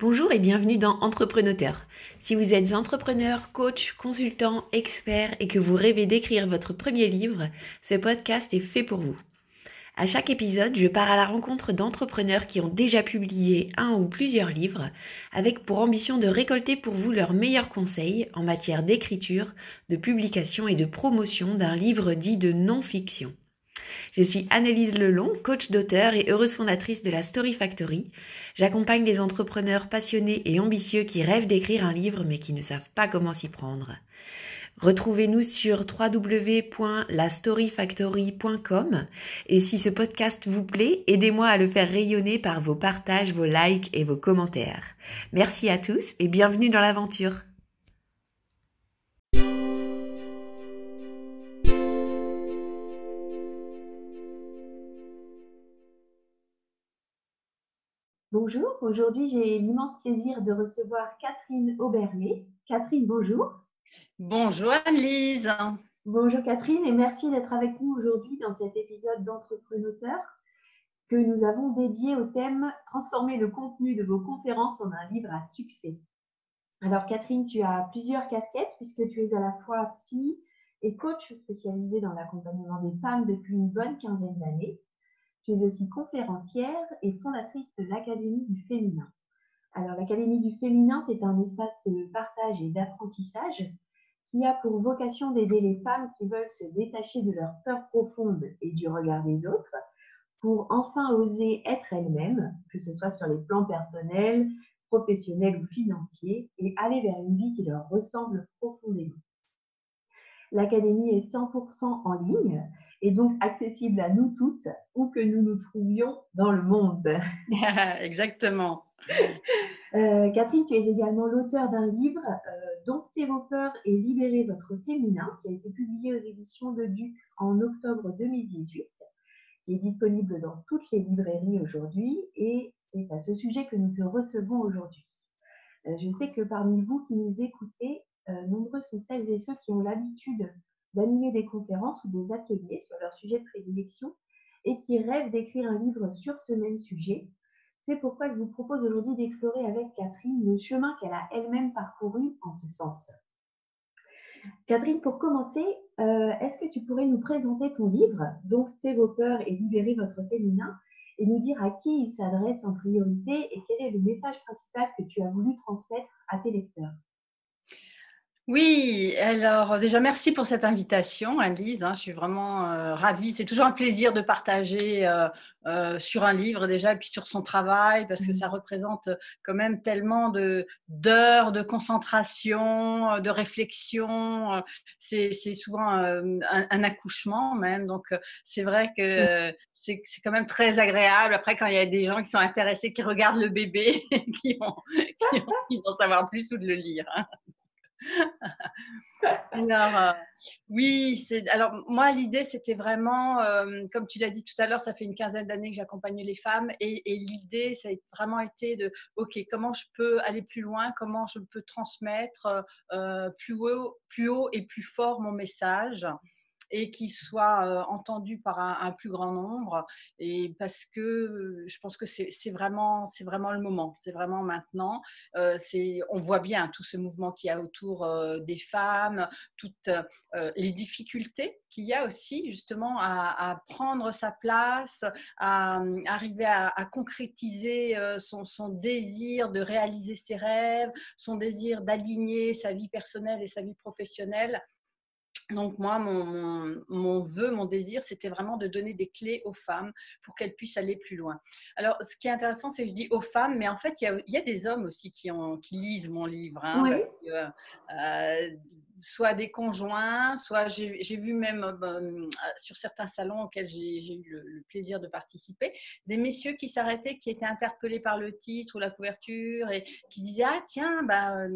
Bonjour et bienvenue dans Entrepreneur. Si vous êtes entrepreneur, coach, consultant, expert et que vous rêvez d'écrire votre premier livre, ce podcast est fait pour vous. À chaque épisode, je pars à la rencontre d'entrepreneurs qui ont déjà publié un ou plusieurs livres, avec pour ambition de récolter pour vous leurs meilleurs conseils en matière d'écriture, de publication et de promotion d'un livre dit de non-fiction. Je suis Annelise Lelon, coach d'auteur et heureuse fondatrice de la Story Factory. J'accompagne des entrepreneurs passionnés et ambitieux qui rêvent d'écrire un livre mais qui ne savent pas comment s'y prendre. Retrouvez-nous sur www.lastoryfactory.com et si ce podcast vous plaît, aidez-moi à le faire rayonner par vos partages, vos likes et vos commentaires. Merci à tous et bienvenue dans l'aventure. Bonjour, aujourd'hui j'ai l'immense plaisir de recevoir Catherine Auberlet. Catherine, bonjour. Bonjour Anne-Lise. Bonjour Catherine et merci d'être avec nous aujourd'hui dans cet épisode d'Entrepreneur que nous avons dédié au thème Transformer le contenu de vos conférences en un livre à succès. Alors Catherine, tu as plusieurs casquettes puisque tu es à la fois psy et coach spécialisé dans l'accompagnement des femmes depuis une bonne quinzaine d'années. Tu es aussi conférencière et fondatrice de l'Académie du féminin. Alors, l'Académie du féminin, c'est un espace de partage et d'apprentissage qui a pour vocation d'aider les femmes qui veulent se détacher de leurs peurs profondes et du regard des autres pour enfin oser être elles-mêmes, que ce soit sur les plans personnels, professionnels ou financiers, et aller vers une vie qui leur ressemble profondément. L'académie est 100% en ligne et donc accessible à nous toutes, où que nous nous trouvions dans le monde. Exactement. Euh, Catherine, tu es également l'auteur d'un livre, euh, Domptez vos peurs et libérez votre féminin, qui a été publié aux éditions de Duc en octobre 2018, qui est disponible dans toutes les librairies aujourd'hui. Et c'est à ce sujet que nous te recevons aujourd'hui. Euh, je sais que parmi vous qui nous écoutez, euh, nombreux sont celles et ceux qui ont l'habitude d'animer des conférences ou des ateliers sur leur sujet de prédilection et qui rêvent d'écrire un livre sur ce même sujet. C'est pourquoi je vous propose aujourd'hui d'explorer avec Catherine le chemin qu'elle a elle-même parcouru en ce sens. Catherine, pour commencer, euh, est-ce que tu pourrais nous présenter ton livre, donc Tes vos peurs et libérer votre féminin, et nous dire à qui il s'adresse en priorité et quel est le message principal que tu as voulu transmettre à tes lecteurs? Oui, alors déjà merci pour cette invitation, Anne-Lise. Hein, je suis vraiment euh, ravie. C'est toujours un plaisir de partager euh, euh, sur un livre déjà, et puis sur son travail, parce que mmh. ça représente quand même tellement de d'heures de concentration, de réflexion. C'est souvent un, accouchement même. Donc c'est vrai que mmh. c'est quand même très agréable. Après, quand il y a des gens qui sont intéressés, qui regardent le bébé, qui ont, qui ont envie d'en savoir plus ou de le lire. Hein. alors, euh, oui, c'est. Alors, moi, l'idée, c'était vraiment, euh, comme tu l'as dit tout à l'heure, ça fait une quinzaine d'années que j'accompagne les femmes, et, l'idée, ça a vraiment été de, ok, comment je peux aller plus loin, comment je peux transmettre euh, plus haut, plus haut et plus fort mon message et qui soit euh, entendu par un, plus grand nombre. Et parce que euh, je pense que c'est vraiment, le moment, c'est vraiment maintenant. Euh, on voit bien tout ce mouvement qu'il y a autour des femmes, toutes les difficultés qu'il y a aussi justement à, prendre sa place, à, arriver à, concrétiser son, désir de réaliser ses rêves, son désir d'aligner sa vie personnelle et sa vie professionnelle donc moi, mon, mon, vœu, mon désir, c'était vraiment de donner des clés aux femmes pour qu'elles puissent aller plus loin. Alors, ce qui est intéressant, c'est que je dis aux femmes, mais en fait, il y a, des hommes aussi qui, ont, qui lisent mon livre. Hein, parce que, euh, soit des conjoints, soit j'ai vu même euh, euh, sur certains salons auxquels j'ai eu le, plaisir de participer, des messieurs qui s'arrêtaient, qui étaient interpellés par le titre ou la couverture et qui disaient Ah, tiens, bah,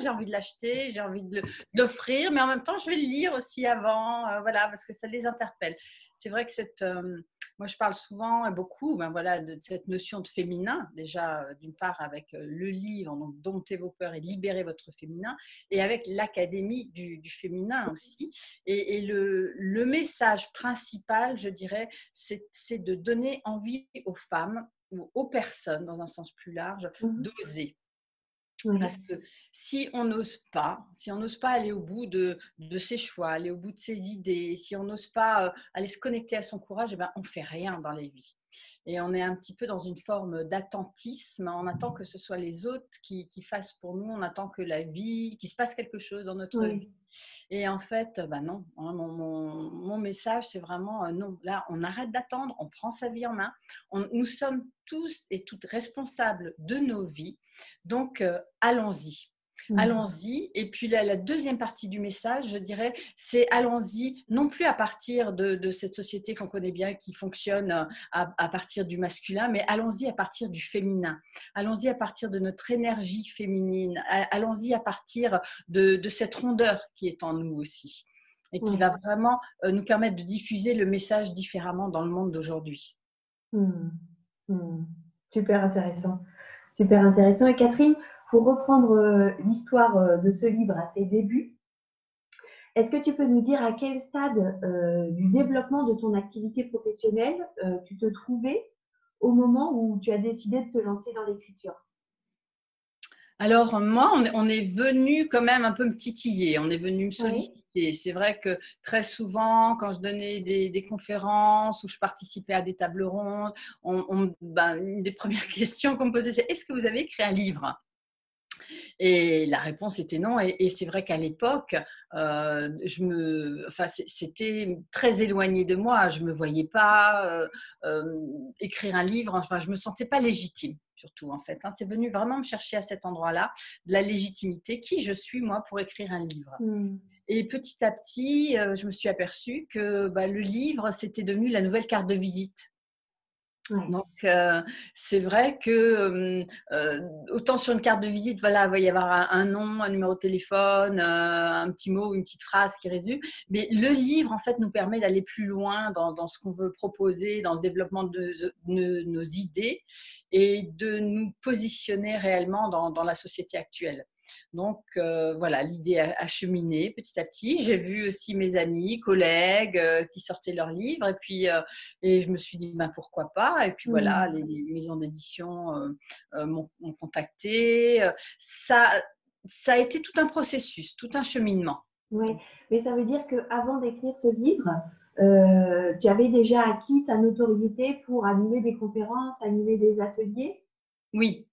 j'ai envie de l'acheter, j'ai envie de l'offrir, mais en même temps, je vais le lire aussi avant, voilà, parce que ça les interpelle c'est vrai que cette, euh, moi je parle souvent et beaucoup ben voilà, de cette notion de féminin, déjà euh, d'une part avec euh, le livre, donc Domptez vos peurs et libérez votre féminin, et avec l'Académie du, féminin aussi. Et, le, le, message principal, je dirais, c'est de donner envie aux femmes aux personnes, dans un sens plus large, mmh Parce que si on n'ose pas, si on n'ose pas aller au bout de, de, ses choix, aller au bout de ses idées, si on n'ose pas aller se connecter à son courage, eh ben, on ne fait rien dans la vie. Et on est un petit peu dans une forme d'attentisme. On attend que ce soit les autres qui, qui, fassent pour nous. On attend que la vie, qu'il se passe quelque chose dans notre vie. Et en fait, bah non, hein, mon, mon, message, c'est vraiment euh, non. Là, on arrête d'attendre, on prend sa vie en main. nous sommes tous et toutes responsables de nos vies. Donc, euh, allons-y. Mmh. Allons-y. Et puis la, deuxième partie du message, je dirais, c'est allons-y, non plus à partir de, cette société qu'on connaît bien, qui fonctionne euh, à, partir du masculin, mais allons-y à partir du féminin. Allons-y à partir de notre énergie féminine. Allons-y à partir de, cette rondeur qui est en nous aussi et qui va vraiment euh, nous permettre de diffuser le message différemment dans le monde d'aujourd'hui. Mmh. Mmh. Super intéressant. Super intéressant. Et Catherine, pour reprendre euh, l'histoire euh, de ce livre à ses débuts, est-ce que tu peux nous dire à quel stade euh, du développement de ton activité professionnelle tu te trouvais au moment où tu as décidé de te lancer dans l'écriture? Alors, moi, on est, venu quand même un peu me titiller, on est venu me solliciter. C'est vrai que très souvent, quand je donnais des, conférences ou je participais à des tables rondes, ben, une des premières questions qu'on me posait, c'est est-ce que vous avez écrit un livre? Et la réponse était non. Et, c'est vrai qu'à l'époque, euh, je me, enfin, c'était très éloigné de moi. Je me voyais pas euh, euh, écrire un livre. Enfin, je me sentais pas légitime, surtout en fait. Hein. C'est venu vraiment me chercher à cet endroit-là de la légitimité. Qui je suis moi pour écrire un livre mmh. Et petit à petit, je me suis aperçue que bah, le livre, c'était devenu la nouvelle carte de visite. Donc, c'est vrai que autant sur une carte de visite, voilà, il va y avoir un, nom, un numéro de téléphone, un petit mot, une petite phrase qui résume. Mais le livre, en fait, nous permet d'aller plus loin dans, ce qu'on veut proposer, dans le développement de, nos idées et de nous positionner réellement dans la société actuelle. Donc euh, voilà, l'idée a, cheminé petit à petit. J'ai vu aussi mes amis, collègues euh, qui sortaient leurs livres et puis euh, et je me suis dit ben, pourquoi pas? Et puis voilà, mmh. les, maisons d'édition m'ont contacté. Ça, ça a été tout un processus, tout un cheminement. Oui, mais ça veut dire qu'avant d'écrire ce livre, tu avais déjà acquis ta notoriété pour animer des conférences, animer des ateliers? Oui,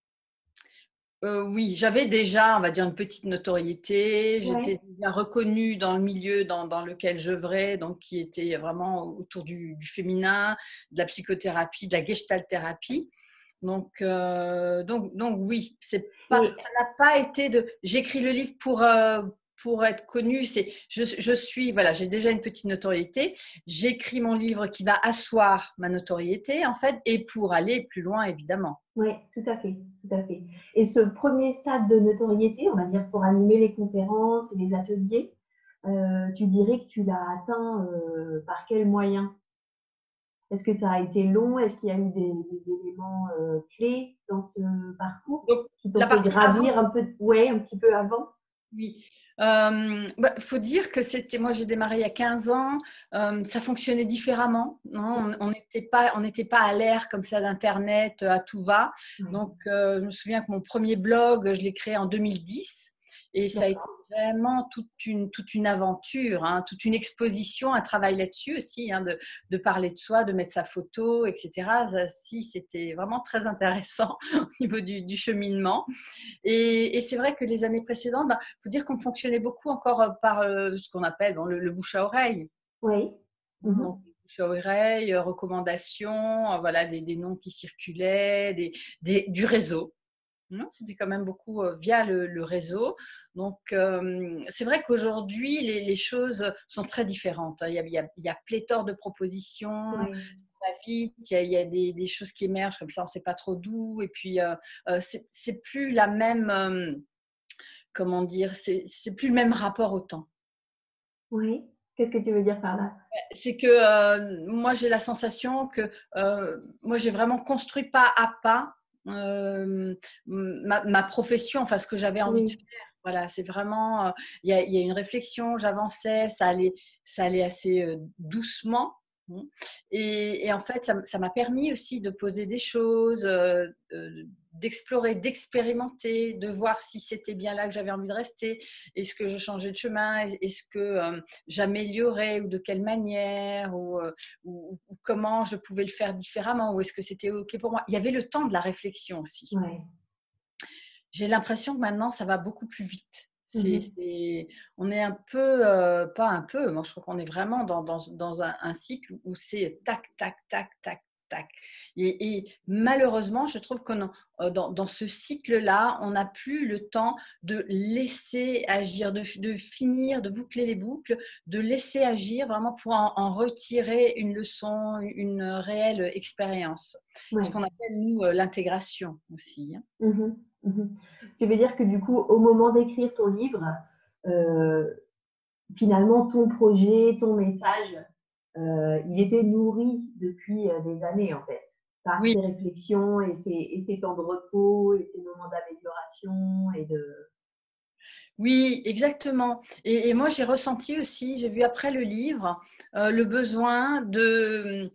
euh, oui, j'avais déjà, on va dire, une petite notoriété. J'étais déjà reconnue dans le milieu dans, lequel je j'œuvrais, donc qui était vraiment autour du, féminin, de la psychothérapie, de la gestalt thérapie. Donc, euh, donc, donc oui, c'est pas, ça n'a pas été de. J'écris le livre pour, euh, pour être connue, c'est je, suis, voilà, j'ai déjà une petite notoriété. J'écris mon livre qui va asseoir ma notoriété, en fait, et pour aller plus loin, évidemment. Oui, tout à fait, tout à fait. Et ce premier stade de notoriété, on va dire pour animer les conférences et les ateliers, euh, tu dirais que tu l'as atteint euh, par quel moyen? Est-ce que ça a été long? Est-ce qu'il y a eu des, éléments euh, clés dans ce parcours? Qui t'ont fait gravir un peu, ouais, un petit peu avant? Oui. Il euh, bah, faut dire que c'était, moi j'ai démarré il y a 15 ans, euh, ça fonctionnait différemment. Non on n'était pas, on pas à l'ère comme ça d'Internet à tout va. Donc euh, je me souviens que mon premier blog, je l'ai créé en 2010 et ça a été vraiment toute une, toute une aventure, hein, toute une exposition, un travail là-dessus aussi, hein, de, de, parler de soi, de mettre sa photo, etc. Ça, si, c'était vraiment très intéressant au niveau du, du cheminement. Et, et c'est vrai que les années précédentes, il bah, faut dire qu'on fonctionnait beaucoup encore euh, par euh, ce qu'on appelle le, bouche à oreille. Oui. Donc, mhm. bouche à oreille, euh, recommandations, voilà, des, des, noms qui circulaient, des, des, du réseau. C'était quand même beaucoup via le, réseau. Donc, c'est vrai qu'aujourd'hui, les, choses sont très différentes. Hein. Il y a, il y a, pléthore de propositions. vite, il y a, des, choses qui émergent comme ça, on ne sait pas trop d'où. Et puis, c'est plus la même, comment dire, c'est plus le même rapport au temps. Oui. Qu'est-ce que tu veux dire par là? C'est que moi, j'ai la sensation que moi, j'ai vraiment construit pas à pas euh, ma, profession, enfin ce que j'avais envie de faire. Voilà, c'est vraiment, euh, il y, a, une réflexion, j'avançais, ça allait, ça allait assez euh, doucement. Mmh. Et, en fait, ça m'a permis aussi de poser des choses, d'explorer, d'expérimenter, de voir si c'était bien là que j'avais envie de rester. Est-ce que je changeais de chemin? Est-ce que euh, j'améliorais ou de quelle manière? Ou, euh, ou, comment je pouvais le faire différemment? Ou est-ce que c'était OK pour moi? Il y avait le temps de la réflexion aussi. J'ai l'impression que maintenant, ça va beaucoup plus vite. Mmh on est un peu, euh, pas un peu, moi je crois qu'on est vraiment dans, dans, un, cycle où c'est tac, tac, tac, tac, Et, malheureusement, je trouve que euh, dans, dans, ce cycle-là, on n'a plus le temps de laisser agir, de, de, finir, de boucler les boucles, de laisser agir vraiment pour en, retirer une leçon, une réelle expérience. Ce qu'on appelle, nous, euh, l'intégration aussi. Hein. Mmh mmh tu veux dire que du coup, au moment d'écrire ton livre, euh, finalement, ton projet, ton message, euh, il était nourri depuis euh, des années, en fait, par ces réflexions et ces, temps de repos et ces moments d'amélioration et de... Oui, exactement. Et, moi, j'ai ressenti aussi, j'ai vu après le livre, le besoin de,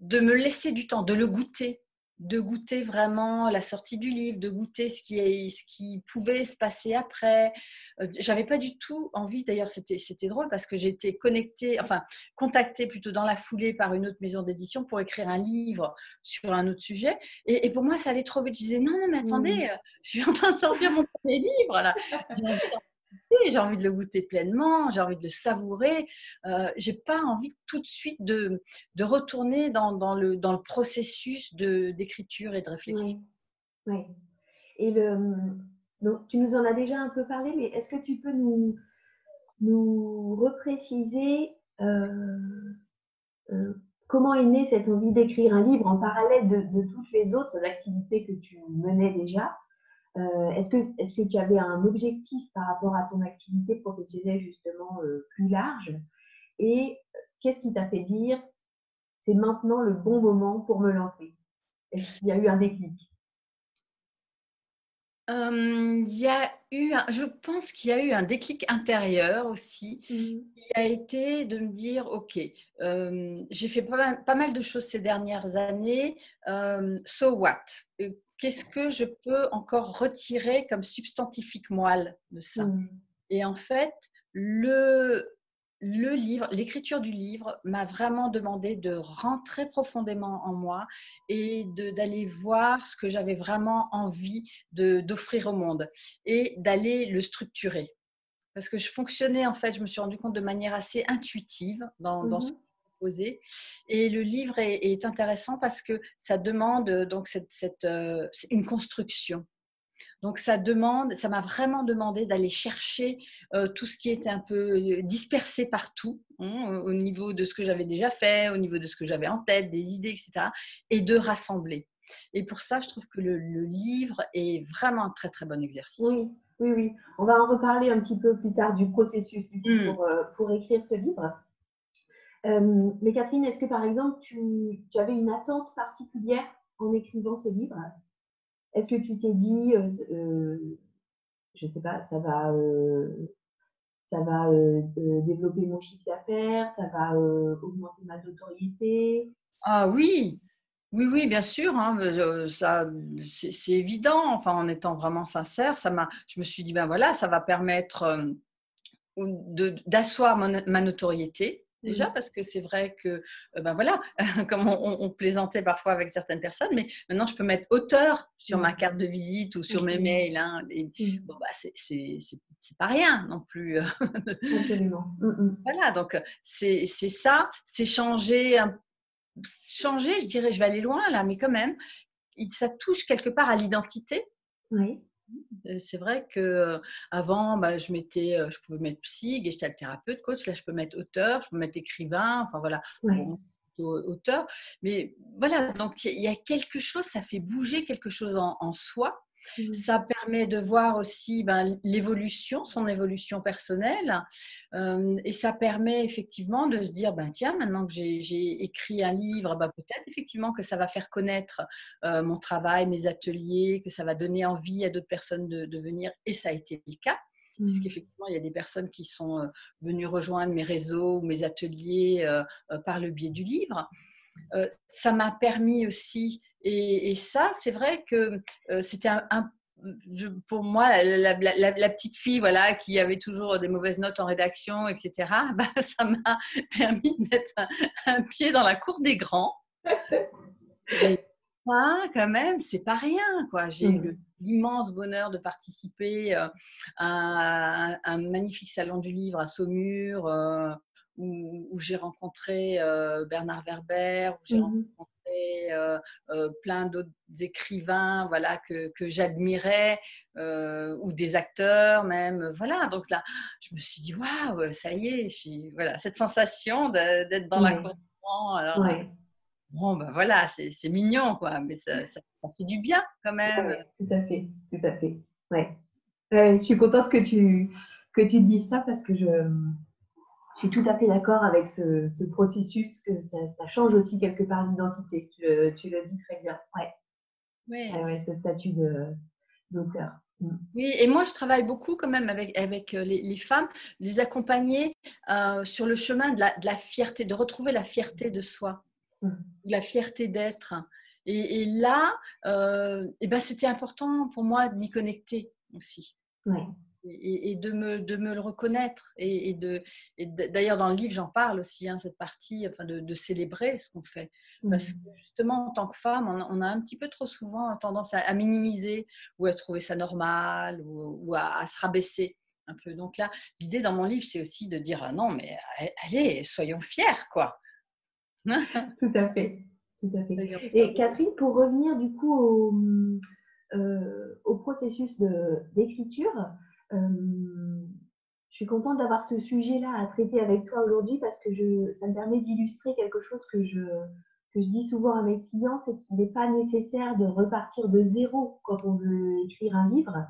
de me laisser du temps, de le goûter de goûter vraiment la sortie du livre, de goûter ce qui, est, ce qui pouvait se passer après. Euh, j'avais pas du tout envie, d'ailleurs c'était, drôle parce que j'étais connectée, enfin contactée plutôt dans la foulée par une autre maison d'édition pour écrire un livre sur un autre sujet. Et, pour moi ça allait trop vite. Je disais non, non mais attendez, mmh. je suis en train de sortir mon premier livre là j'ai envie de le goûter pleinement, j'ai envie de le savourer. Euh, j'ai pas envie tout de suite de, de retourner dans, dans, le, dans le processus d'écriture et de réflexion. Oui. Et le, donc, tu nous en as déjà un peu parlé, mais est-ce que tu peux nous, nous repréciser euh, euh, comment est née cette envie d'écrire un livre en parallèle de, toutes les autres activités que tu menais déjà? Euh, est-ce que, est que tu avais un objectif par rapport à ton activité professionnelle justement euh, plus large? Et qu'est-ce qui t'a fait dire c'est maintenant le bon moment pour me lancer? Est-ce qu'il y a eu un déclic? Il y a eu, je pense qu'il y a eu un déclic intérieur aussi, mmh. qui a été de me dire, ok, j'ai fait pas mal, de choses ces dernières années, so what? Qu'est-ce que je peux encore retirer comme substantifique moelle de ça? Mmh. Et en fait, le, le livre, l'écriture du livre m'a vraiment demandé de rentrer profondément en moi et d'aller voir ce que j'avais vraiment envie d'offrir au monde et d'aller le structurer. Parce que je fonctionnais, en fait, je me suis rendu compte de manière assez intuitive dans, dans mmh et le livre est, intéressant parce que ça demande donc cette, euh, une construction. Donc ça demande, ça m'a vraiment demandé d'aller chercher euh, tout ce qui était un peu euh, dispersé partout, hein, au niveau de ce que j'avais déjà fait, au niveau de ce que j'avais en tête, des idées, etc., et de rassembler. Et pour ça, je trouve que le, livre est vraiment un très très bon exercice. Oui, oui, oui. On va en reparler un petit peu plus tard du processus mmh. pour, pour écrire ce livre. Euh, mais Catherine, est-ce que par exemple, tu, avais une attente particulière en écrivant ce livre? Est-ce que tu t'es dit, euh, euh, je ne sais pas, ça va, développer mon chiffre d'affaires, ça va augmenter ma notoriété? Ah oui, oui, oui, bien sûr. Hein, ça, c'est évident. Enfin, en étant vraiment sincère, ça m'a. Je me suis dit, ben voilà, ça va permettre d'asseoir ma notoriété déjà, parce que c'est vrai que, euh, ben voilà, comme on, plaisantait parfois avec certaines personnes, mais maintenant je peux mettre auteur sur ma carte de visite ou sur mes mails. Hein, et, bon, bah, c'est pas rien non plus. Absolument. Mmh, mmh. Voilà, donc c'est ça, c'est changer, changer, je dirais, je vais aller loin là, mais quand même, ça touche quelque part à l'identité. Oui. C'est vrai que avant, bah, je mettais, je pouvais mettre psy, gestalt thérapeute, coach. Là, je peux mettre auteur, je peux mettre écrivain. Enfin voilà, auteur. Mais voilà, donc il y a quelque chose, ça fait bouger quelque chose en soi Mmh. Ça permet de voir aussi ben, l'évolution, son évolution personnelle. Euh, et ça permet effectivement de se dire, ben, tiens, maintenant que j'ai écrit un livre, ben, peut-être effectivement que ça va faire connaître euh, mon travail, mes ateliers, que ça va donner envie à d'autres personnes de, venir. Et ça a été le cas. Mmh. Puisqu'effectivement, il y a des personnes qui sont venues rejoindre mes réseaux ou mes ateliers par le biais du livre. ça m'a permis aussi, et, ça, c'est vrai que c'était un, pour moi, la, petite fille voilà, qui avait toujours des mauvaises notes en rédaction, etc., bah, ça m'a permis de mettre un, pied dans la cour des grands. ça, quand même, c'est pas rien. quoi. J'ai eu mmh. l'immense bonheur de participer à, un, magnifique salon du livre à Saumur, où, j'ai rencontré Bernard Werber, où j'ai mmh rencontré plein d'autres écrivains voilà, que, que j'admirais, ou des acteurs même. Voilà, donc là, je me suis dit, waouh, ça y est, voilà, cette sensation d'être dans la cour alors, Bon, ben voilà, c'est mignon, quoi, mais ça, ça, fait du bien quand même. tout à fait, tout à fait. Ouais. je suis contente que tu, que tu dises ça parce que je, je suis tout à fait d'accord avec ce, processus, que ça, change aussi quelque part l'identité. Tu, tu, le dis très bien. Ouais. Ouais. ce statut d'auteur. Mm. Oui, et moi je travaille beaucoup quand même avec, avec euh, les, femmes, les accompagner euh, sur le chemin de la, de la, fierté, de retrouver la fierté de soi, mm. la fierté d'être. Et, là, euh, et ben, c'était important pour moi de m'y connecter aussi. Ouais et, de, me, de, me, le reconnaître. Et, de, d'ailleurs, dans le livre, j'en parle aussi, hein, cette partie, enfin, de, célébrer ce qu'on fait. Parce mmh. que justement, en tant que femme, on, a un petit peu trop souvent tendance à, minimiser ou à trouver ça normal ou, à, se rabaisser un peu. Donc là, l'idée dans mon livre, c'est aussi de dire ah non, mais allez, soyons fiers, quoi. Tout à fait. Tout à fait. Et Catherine, pour revenir du coup au, euh, au processus d'écriture, je suis contente d'avoir ce sujet-là à traiter avec toi aujourd'hui parce que ça me permet d'illustrer quelque chose que je, que je dis souvent à mes clients, c'est qu'il n'est pas nécessaire de repartir de zéro quand on veut écrire un livre,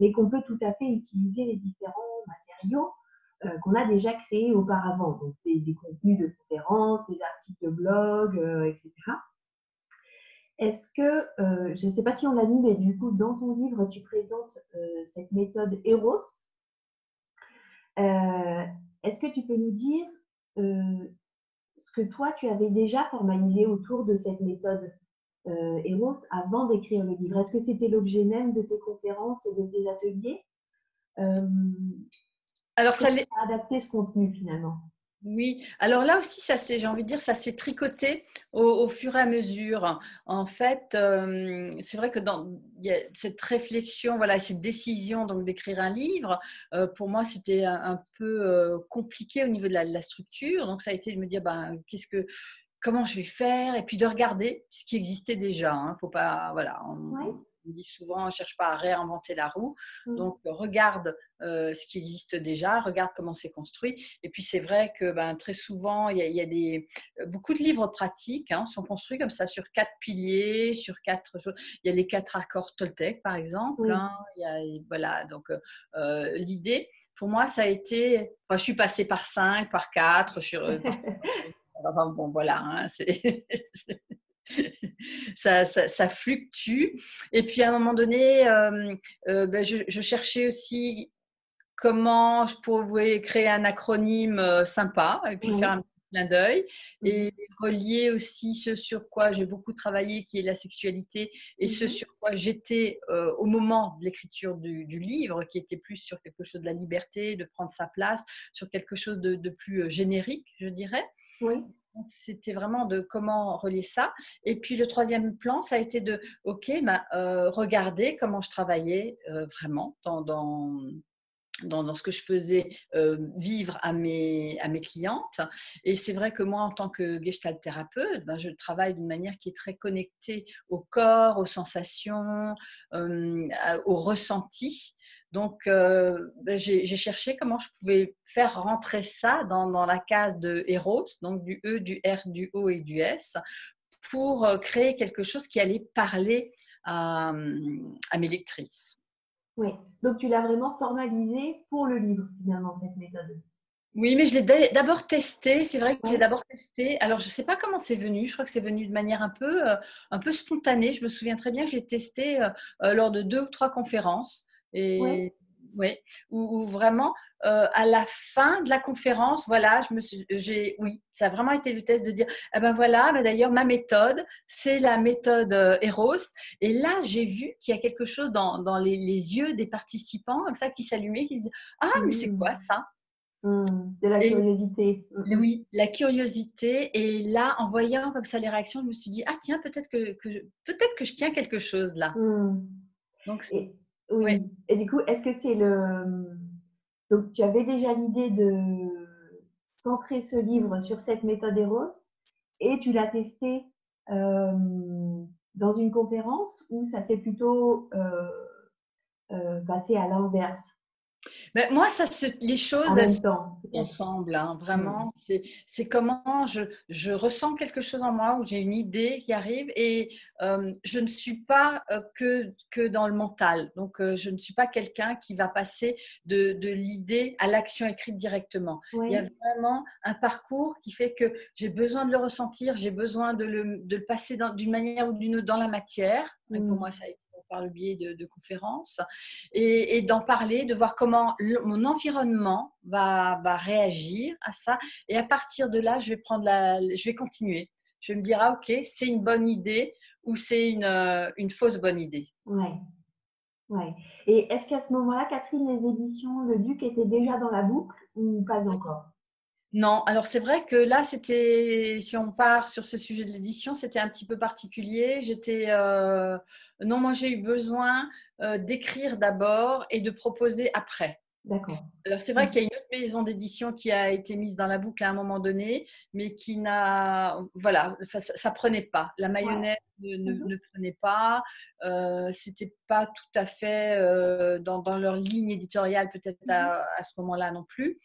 mais qu'on peut tout à fait utiliser les différents matériaux qu'on a déjà créés auparavant, donc des, contenus de conférences, des articles de blog, etc. Est-ce que, euh, je ne sais pas si on l'a dit, mais du coup, dans ton livre, tu présentes euh, cette méthode Eros. Euh, est-ce que tu peux nous dire ce que toi, tu avais déjà formalisé autour de cette méthode Eros avant d'écrire le livre? Est-ce que c'était l'objet même de tes conférences et de tes ateliers? Alors, ça adapté ce contenu finalement? Oui, alors là aussi, ça j'ai envie de dire, ça s'est tricoté au, fur et à mesure. En fait, euh, c'est vrai que cette réflexion, voilà, cette décision donc d'écrire un livre, euh, pour moi, c'était un, peu euh, compliqué au niveau de la, structure. Donc, ça a été de me dire, ben, qu'est-ce que, comment je vais faire, et puis de regarder ce qui existait déjà. Hein. Faut pas, voilà, dit souvent, ne cherche pas à réinventer la roue. Mmh. Donc, regarde euh, ce qui existe déjà, regarde comment c'est construit. Et puis, c'est vrai que ben, très souvent, il y, a, des, euh, beaucoup de livres pratiques hein, sont construits comme ça sur quatre piliers, sur quatre choses. Il y a les quatre accords Toltec, par exemple. Hein. il y a, voilà, donc euh, l'idée, pour moi, ça a été. Enfin, je suis passée par cinq, par quatre. Sur, enfin, bon, voilà. Hein, c'est ça, ça, fluctue. Et puis à un moment donné, euh, euh, ben, je, cherchais aussi comment je pouvais créer un acronyme euh, sympa et puis faire un clin d'œil et relier aussi ce sur quoi j'ai beaucoup travaillé, qui est la sexualité, et ce sur quoi j'étais au moment de l'écriture du, livre, qui était plus sur quelque chose de la liberté, de prendre sa place, sur quelque chose de, de plus générique, je dirais. Oui. C'était vraiment de comment relier ça. Et puis le troisième plan, ça a été de, OK, bah, euh, regarder comment je travaillais euh, vraiment dans, dans, dans, ce que je faisais euh, vivre à mes, à mes clientes. Et c'est vrai que moi, en tant que gestalt thérapeute, ben, je travaille d'une manière qui est très connectée au corps, aux sensations, au ressenti. Donc, euh, ben, j'ai cherché comment je pouvais faire rentrer ça dans, la case de Eros, donc du E, du R, du O et du S, pour euh, créer quelque chose qui allait parler à, mes lectrices. Oui, donc tu l'as vraiment formalisé pour le livre, finalement, cette méthode. Oui, mais je l'ai d'abord testé. C'est vrai que j'ai d'abord testé. Alors, je ne sais pas comment c'est venu. Je crois que c'est venu de manière un peu, euh, un peu spontanée. Je me souviens très bien que j'ai testé lors de deux ou trois conférences. Et Oui, ou, vraiment euh, à la fin de la conférence, voilà, je me suis, j'ai, oui, ça a vraiment été le test de dire, eh ben voilà, ben d'ailleurs ma méthode, c'est la méthode euh, Eros. Et là, j'ai vu qu'il y a quelque chose dans, dans les, les, yeux des participants comme ça qui s'allumaient, qui disaient, ah mais c'est quoi mmh. ça? Mmh, De la curiosité. Mmh. Oui, la curiosité. Et là, en voyant comme ça les réactions, je me suis dit, ah tiens, peut-être que, que peut-être que je tiens quelque chose là. Donc, oui. Et du coup, est-ce que c'est le. Donc, tu avais déjà l'idée de centrer ce livre sur cette méthode Eros et tu l'as testé euh, dans une conférence ou ça s'est plutôt euh, euh, passé à l'inverse? Moi, ça, les choses elles ensemble, hein, vraiment. Mmh. C'est comment je, je, ressens quelque chose en moi, où j'ai une idée qui arrive et je ne suis pas que, que dans le mental. Donc, je ne suis pas quelqu'un qui va passer de, de l'idée à l'action écrite directement. Il y a vraiment un parcours qui fait que j'ai besoin de le ressentir, j'ai besoin de le, de le passer d'une manière ou d'une autre dans la matière. Pour mmh. moi, ça a été par le biais de, conférences, et, d'en parler, de voir comment mon environnement va, va, réagir à ça. Et à partir de là, je vais, prendre la, je vais continuer. Je vais me dire, ah, ok, c'est une bonne idée ou c'est une, euh, une, fausse bonne idée. Ouais. Ouais. Et est-ce qu'à ce moment-là, Catherine, les éditions Le Duc étaient déjà dans la boucle ou pas encore? Non, alors c'est vrai que là, c'était, si on part sur ce sujet de l'édition, c'était un petit peu particulier. J'étais, euh, non, moi j'ai eu besoin euh, d'écrire d'abord et de proposer après. D'accord. Alors c'est vrai qu'il y a une autre maison d'édition qui a été mise dans la boucle à un moment donné, mais qui n'a, voilà, ça, ne prenait pas. La mayonnaise ne, mhm. prenait pas. Euh, c'était pas tout à fait euh, dans, leur ligne éditoriale peut-être à, mhm. à, ce moment-là non plus.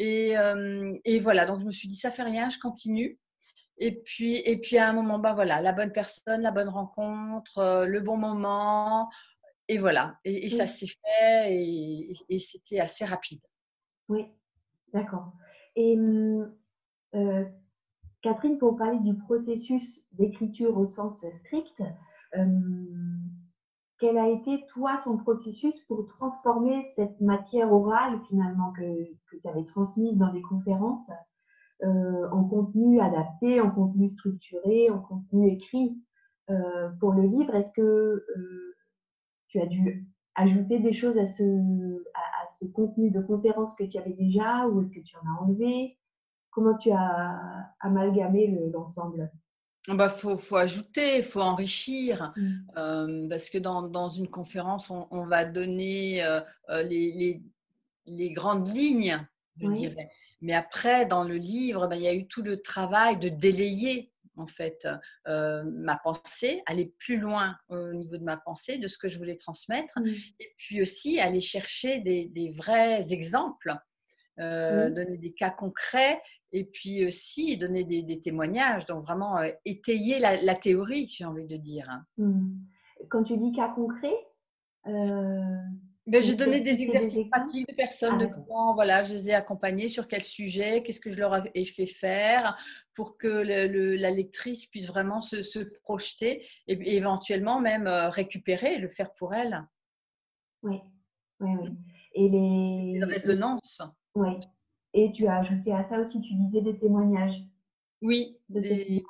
Euh, et, voilà, donc je me suis dit, ça fait rien, je continue. Et puis, et puis à un moment, bah voilà, la bonne personne, la bonne rencontre, euh, le bon moment, et voilà. Et, ça s'est fait, et, c'était assez rapide. Oui, d'accord. Et hum, euh, Catherine, pour parler du processus d'écriture au sens strict, hum, quel a été, toi, ton processus pour transformer cette matière orale, finalement, que, que tu avais transmise dans les conférences, euh, en contenu adapté, en contenu structuré, en contenu écrit euh, pour le livre? Est-ce que euh, tu as dû ajouter des choses à ce, à, ce contenu de conférence que tu avais déjà ou est-ce que tu en as enlevé? Comment tu as amalgamé l'ensemble? Il bah, faut, faut, ajouter, il faut enrichir, mmh. euh, parce que dans, dans, une conférence, on, va donner euh, euh, les, les, les, grandes lignes, je dirais. Mais après, dans le livre, bah, il y a eu tout le travail de délayer en fait ma pensée, aller plus loin au niveau de ma pensée, de ce que je voulais transmettre, mmh. et puis aussi aller chercher des, des vrais exemples, donner des cas concrets et puis aussi donner des, témoignages, donc vraiment euh, étayer la, théorie, j'ai envie de dire. Hein. Mmh. Quand tu dis cas concret euh, ben, J'ai donné des exercices pratiques de personnes, ah, de comment voilà, je les ai accompagnés, sur quel sujet, qu'est-ce que je leur ai fait faire pour que la lectrice puisse vraiment se, projeter et, éventuellement même euh, récupérer, le faire pour elle. Oui, oui, oui. Et les... Une résonance. Oui. Et tu as ajouté à ça aussi, tu disais des témoignages. Oui, des,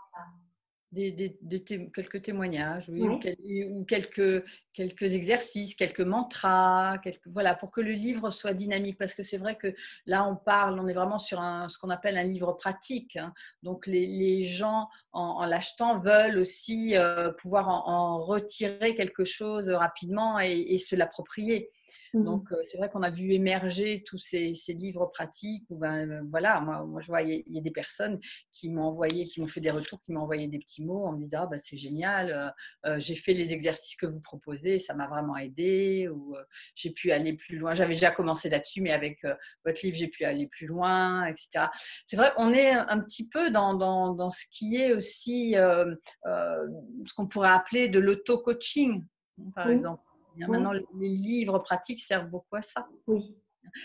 quelques témoignages, oui, Ou, quelques, quelques exercices, quelques mantras, quelques, voilà, pour que le livre soit dynamique. Parce que c'est vrai que là, on parle, on est vraiment sur un, ce qu'on appelle un livre pratique. Hein. Donc, les, gens, en, l'achetant, veulent aussi euh, pouvoir en, retirer quelque chose rapidement et se l'approprier. Mmh Donc, c'est vrai qu'on a vu émerger tous ces, livres pratiques où, ben, voilà, moi, je vois, il y, a des personnes qui m'ont envoyé, qui m'ont fait des retours, qui m'ont envoyé des petits mots en me disant, ah, ben, c'est génial, j'ai fait les exercices que vous proposez, ça m'a vraiment aidé, ou j'ai pu aller plus loin. J'avais déjà commencé là-dessus, mais avec votre livre, j'ai pu aller plus loin, etc. C'est vrai, on est un petit peu dans, dans, ce qui est aussi ce qu'on pourrait appeler de l'auto-coaching, par exemple. Maintenant, les livres pratiques servent beaucoup à ça. Oui,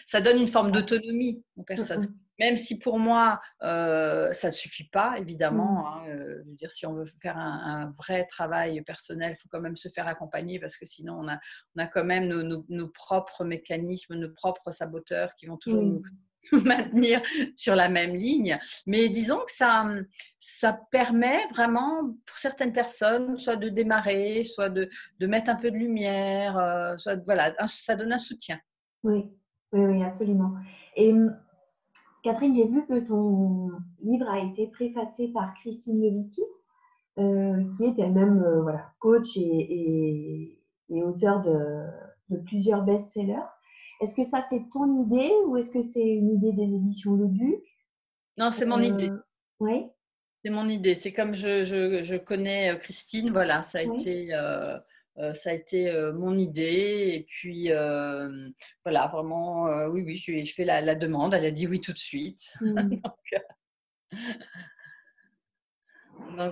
Ça donne une forme d'autonomie aux personnes. Même si pour moi, euh, ça ne suffit pas, évidemment. Hein, euh, je veux dire, si on veut faire un, vrai travail personnel, il faut quand même se faire accompagner parce que sinon, on a, on a quand même nos, propres mécanismes, nos propres saboteurs qui vont toujours nous, maintenir sur la même ligne. Mais disons que ça, ça permet vraiment pour certaines personnes, soit de démarrer, soit de, de mettre un peu de lumière, euh, soit voilà, ça donne un soutien. Oui, oui, oui, absolument. Et Catherine, j'ai vu que ton livre a été préfacé par Christine Levicki, euh, qui est elle-même euh, voilà, coach et, et, auteur de plusieurs best-sellers. Est-ce que ça, c'est ton idée ou est-ce que c'est une idée des éditions Le Duc? Non, c'est mon idée. Euh, oui. C'est mon idée. C'est comme je, je, je, connais euh, Christine, voilà, ça a été, euh, ça a été mon idée. Et puis, voilà, vraiment, oui, oui, je, je fais la, la, demande. Elle a dit oui tout de suite. Mmh. Donc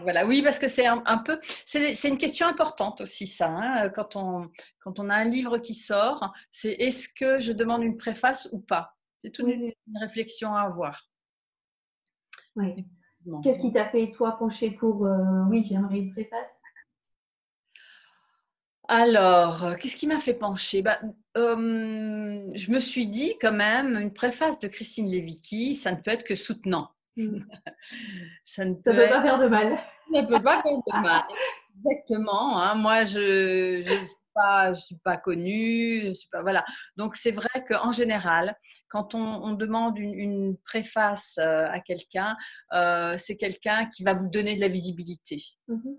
voilà, oui, parce que c'est un, peu, c'est une question importante aussi ça. Hein, quand, on, quand on a un livre qui sort, c'est est-ce que je demande une préface ou pas? C'est toute une, réflexion à avoir. Oui. Qu'est-ce qui t'a fait toi pencher pour euh, oui, j'aimerais une préface? Alors, qu'est-ce qui m'a fait pencher? Bah, euh, Je me suis dit quand même, une préface de Christine Levicki, ça ne peut être que soutenant. Ça ne peut, pas faire de mal. Ça ne peut pas faire de mal. Exactement. Hein. Moi, je ne suis, pas, je suis pas connue. Je suis pas, voilà. Donc, c'est vrai qu'en général, quand on, demande une, préface euh, à quelqu'un, euh, c'est quelqu'un qui va vous donner de la visibilité. Mm-hmm.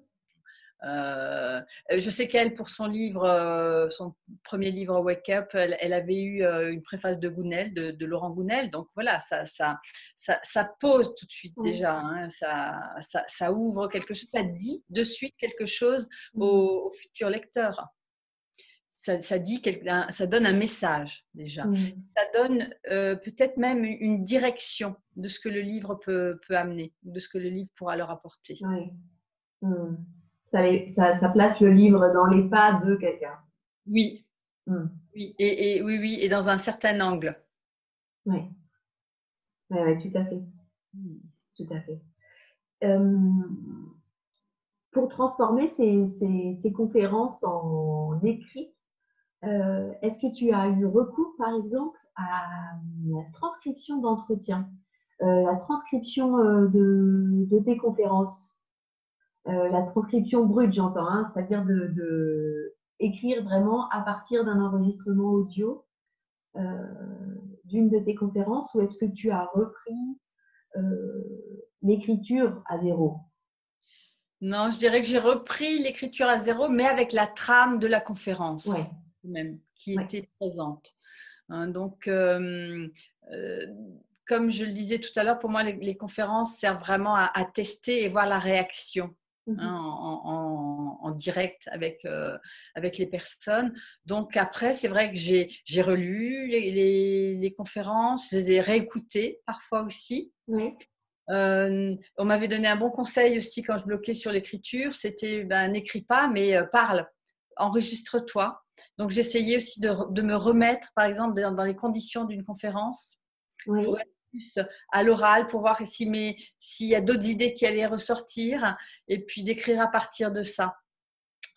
Euh, je sais qu'elle, pour son livre, euh, son premier livre Wake Up, elle, avait eu euh, une préface de Gounel, de, Laurent Gounel. Donc voilà, ça, ça, ça, pose tout de suite déjà, hein. ça, ça, ouvre quelque chose, ça dit de suite quelque chose au, futur lecteur. Ça, dit ça donne un message déjà. Ça donne peut-être même une direction de ce que le livre peut, peut, amener, de ce que le livre pourra leur apporter. Mmh ça, place le livre dans les pas de quelqu'un. Oui. Hmm. Oui. Et, oui, oui, et dans un certain angle. Oui. Oui, tout à fait. Hmm. Tout à fait. Euh, pour transformer ces, conférences en écrit, euh, est-ce que tu as eu recours, par exemple, à la transcription d'entretien, euh, la transcription de, tes conférences? Euh, la transcription brute, j'entends, hein, c'est-à-dire de, écrire vraiment à partir d'un enregistrement audio euh, d'une de tes conférences ou est-ce que tu as repris euh, l'écriture à zéro? Non, je dirais que j'ai repris l'écriture à zéro, mais avec la trame de la conférence même, qui était présente. Hein, donc, comme je le disais tout à l'heure, pour moi, les, conférences servent vraiment à, tester et voir la réaction. Mmh hein, en, direct avec, euh, avec les personnes. Donc après, c'est vrai que j'ai relu les, les, conférences, je les ai réécoutées parfois aussi. Euh, on m'avait donné un bon conseil aussi quand je bloquais sur l'écriture, c'était ben, n'écris pas, mais euh, parle, enregistre-toi. Donc j'essayais aussi de, de, me remettre, par exemple, dans, les conditions d'une conférence, pour à l'oral pour voir s'il y a d'autres idées qui allaient ressortir et puis d'écrire à partir de ça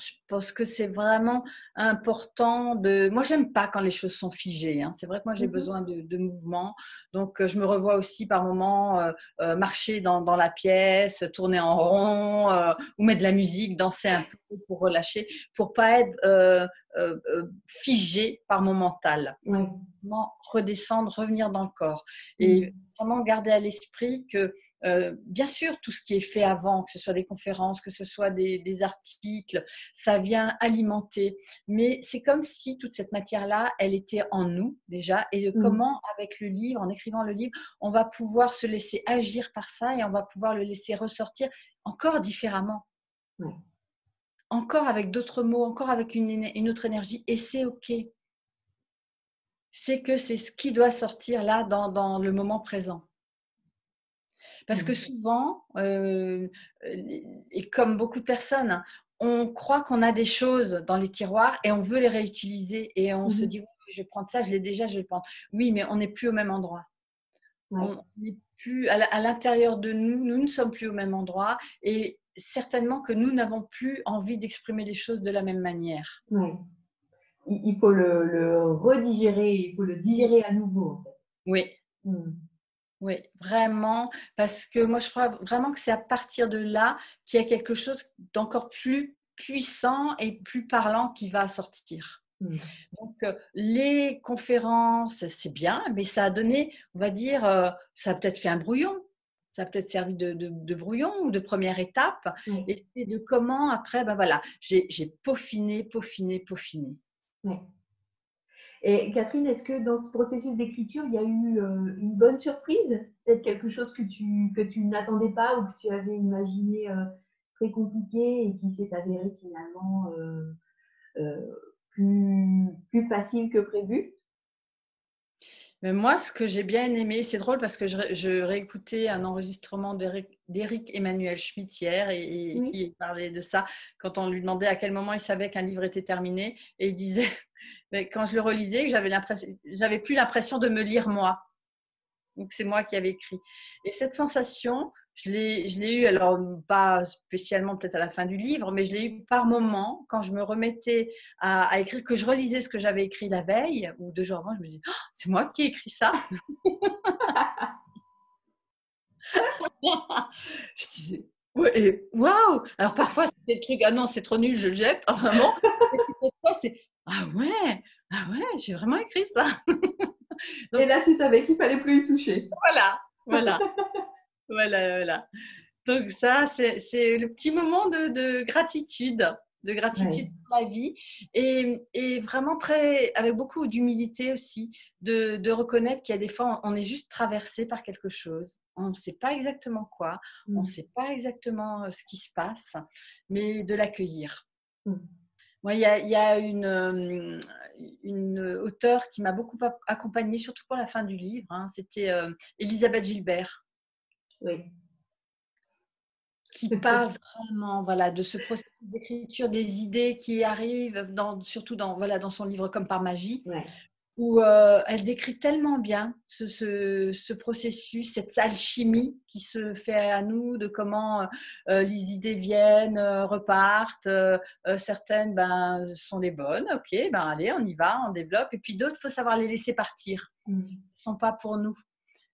je pense que c'est vraiment important de. Moi, j'aime pas quand les choses sont figées. Hein. C'est vrai que moi, j'ai mmh besoin de, mouvement. Donc, euh, je me revois aussi par moments euh, euh, marcher dans, la pièce, tourner en rond ou mettre de la musique, danser un peu pour relâcher, pour pas être figé par mon mental. Vraiment redescendre, revenir dans le corps. Et mmh. vraiment garder à l'esprit que euh, bien sûr, tout ce qui est fait avant, que ce soit des conférences, que ce soit des, articles, ça vient alimenter. Mais c'est comme si toute cette matière-là, elle était en nous déjà. Et mmh. comment, avec le livre, en écrivant le livre, on va pouvoir se laisser agir par ça et on va pouvoir le laisser ressortir encore différemment. Encore avec d'autres mots, encore avec une, autre énergie. Et c'est OK. C'est que c'est ce qui doit sortir là dans le moment présent. Parce que mmh. souvent, euh, et comme beaucoup de personnes, on croit qu'on a des choses dans les tiroirs et on veut les réutiliser et on se mmh dit je vais prendre ça, je l'ai déjà, je vais le prendre. Oui, mais on n'est plus au même endroit. On n'est plus à l'intérieur de nous, nous ne sommes plus au même endroit et certainement que nous n'avons plus envie d'exprimer les choses de la même manière. Oui. Il faut le, redigérer, il faut le digérer à nouveau. Oui. Hmm. Oui, vraiment, parce que moi je crois vraiment que c'est à partir de là qu'il y a quelque chose d'encore plus puissant et plus parlant qui va sortir. Hmm. Donc, euh, les conférences, c'est bien, mais ça a donné, on va dire, euh, ça a peut-être fait un brouillon. Ça a peut-être servi de, brouillon ou de première étape. Et c'est de comment, après, ben voilà, j'ai peaufiné, peaufiné, peaufiné. Et Catherine, est-ce que dans ce processus d'écriture, il y a eu euh, une bonne surprise? Peut-être quelque chose que tu, que tu n'attendais pas ou que tu avais imaginé très compliqué et qui s'est avéré finalement plus, facile que prévu? Mais moi, ce que j'ai bien aimé, c'est drôle parce que je, réécoutais un enregistrement d'Éric Emmanuel Schmitt hier et, qui parlait de ça quand on lui demandait à quel moment il savait qu'un livre était terminé. Et il disait, mais quand je le relisais, j'avais j'avais plus l'impression de me lire moi. Donc c'est moi qui avais écrit. Et cette sensation, je l'ai eu, alors pas spécialement peut-être à la fin du livre, mais je l'ai eu par moment quand je me remettais à, écrire, que je relisais ce que j'avais écrit la veille ou deux jours avant, je me disais, oh, c'est moi qui ai écrit ça. je disais, waouh Alors parfois, c'était le truc, ah non, c'est trop nul, je le jette, vraiment. Et fois, c'est, ah ouais, ah ouais, j'ai vraiment écrit ça. Et là, tu savais qu'il fallait plus y toucher. Voilà, voilà. Voilà, voilà. Donc ça, c'est le petit moment de, gratitude, de gratitude pour la vie et, vraiment très, avec beaucoup d'humilité aussi, de, reconnaître qu'il y a des fois, on est juste traversé par quelque chose. On ne sait pas exactement quoi, on ne mm. sait pas exactement euh, ce qui se passe, mais de l'accueillir. Mm. Moi, il y a, une, euh, une auteure qui m'a beaucoup accompagnée, surtout pour la fin du livre. Hein. C'était euh, Elisabeth Gilbert. Oui. Qui parle vraiment voilà, de ce processus d'écriture, des idées qui arrivent, dans, surtout dans, voilà, dans son livre Comme par magie, où euh, elle décrit tellement bien ce, ce, processus, cette alchimie qui se fait à nous, de comment euh, les idées viennent, euh, repartent. certaines ben, sont les bonnes, ok, ben allez, on y va, on développe. Et puis d'autres, il faut savoir les laisser partir. Mmh. Elles ne sont pas pour nous.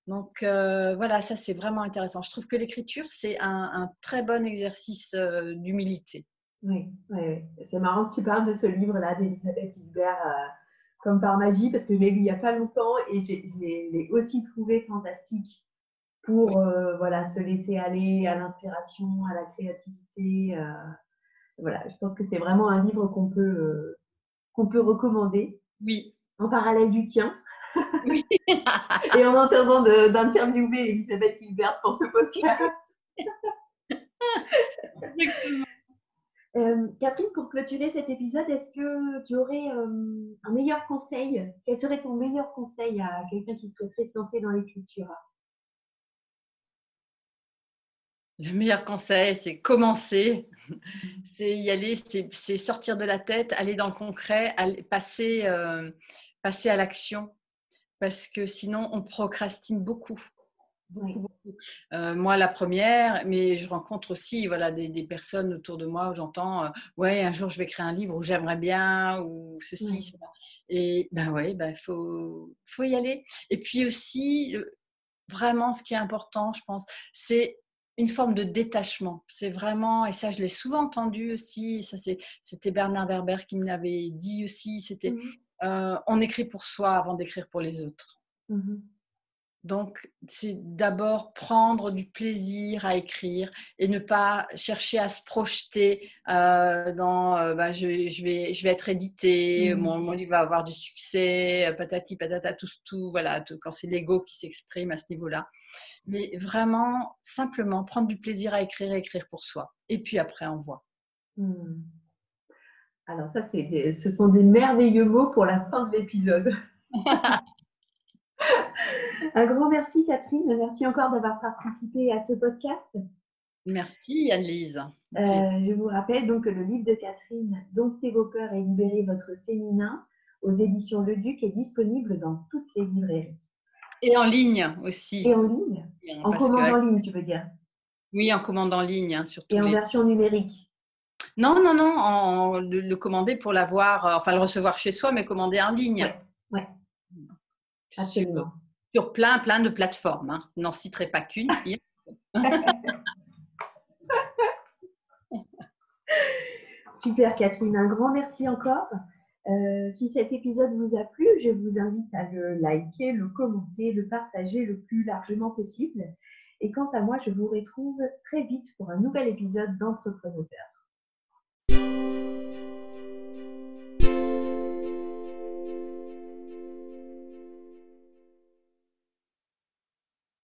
Donc euh, voilà, ça c'est vraiment intéressant. Je trouve que l'écriture, c'est un, très bon exercice euh, d'humilité. Oui, c'est marrant que tu parles de ce livre-là d'Elisabeth Hilbert, euh, comme par magie, parce que je l'ai lu il n'y a pas longtemps et je l'ai aussi trouvé fantastique pour voilà, se laisser aller à l'inspiration, à la créativité. voilà, je pense que c'est vraiment un livre qu'on peut, qu'on peut recommander. Oui. En parallèle du tien. Et en entendant d'interviewer Elisabeth Gilbert pour ce podcast. Euh, Catherine, pour clôturer cet épisode, est-ce que tu aurais euh, un meilleur conseil? Quel serait ton meilleur conseil à quelqu'un qui souhaiterait se lancer dans l'écriture? Le meilleur conseil, c'est commencer, c'est y aller, c'est sortir de la tête, aller dans le concret, aller, passer, euh, passer à l'action parce que sinon on procrastine beaucoup. Euh, moi, la première, mais je rencontre aussi voilà, des, personnes autour de moi où j'entends euh, Ouais, un jour je vais créer un livre où j'aimerais bien, ou ceci, cela. Et ben ouais, il ben, faut, faut y aller. Et puis aussi, vraiment, ce qui est important, je pense, c'est une forme de détachement. C'est vraiment, et ça je l'ai souvent entendu aussi, ça c'était Bernard Werber qui me l'avait dit aussi, c'était mmh euh, on écrit pour soi avant d'écrire pour les autres. Mmh Donc, c'est d'abord prendre du plaisir à écrire et ne pas chercher à se projeter euh, dans euh, bah, je, vais, je vais être édité, mmh mon, livre va avoir du succès, patati patata, tout, tout voilà, quand c'est l'ego qui s'exprime à ce niveau-là. Mais vraiment, simplement prendre du plaisir à écrire et écrire pour soi. Et puis après, on voit. Mmh. Alors ça, c'est ce sont des merveilleux mots pour la fin de l'épisode. Un grand merci Catherine, merci encore d'avoir participé à ce podcast. Merci Anne-Lise. Euh, je vous rappelle donc que le livre de Catherine, Domptez vos peurs et libérez votre féminin, aux éditions Le Duc est disponible dans toutes les librairies. Et en ligne aussi. Et en ligne En commande en ligne, tu veux dire? Oui, en commande en ligne, hein, surtout. Et en version numérique Non, non, non, en, le, commander pour l'avoir, euh, enfin le recevoir chez soi, mais commander en ligne. Oui, ouais. absolument. Sur, plein, plein de plateformes. Hein. Je n'en citerai pas qu'une. Super Catherine, un grand merci encore. Euh, si cet épisode vous a plu, je vous invite à le liker, le commenter, le partager le plus largement possible. Et quant à moi, je vous retrouve très vite pour un nouvel épisode d'Entrepreneur.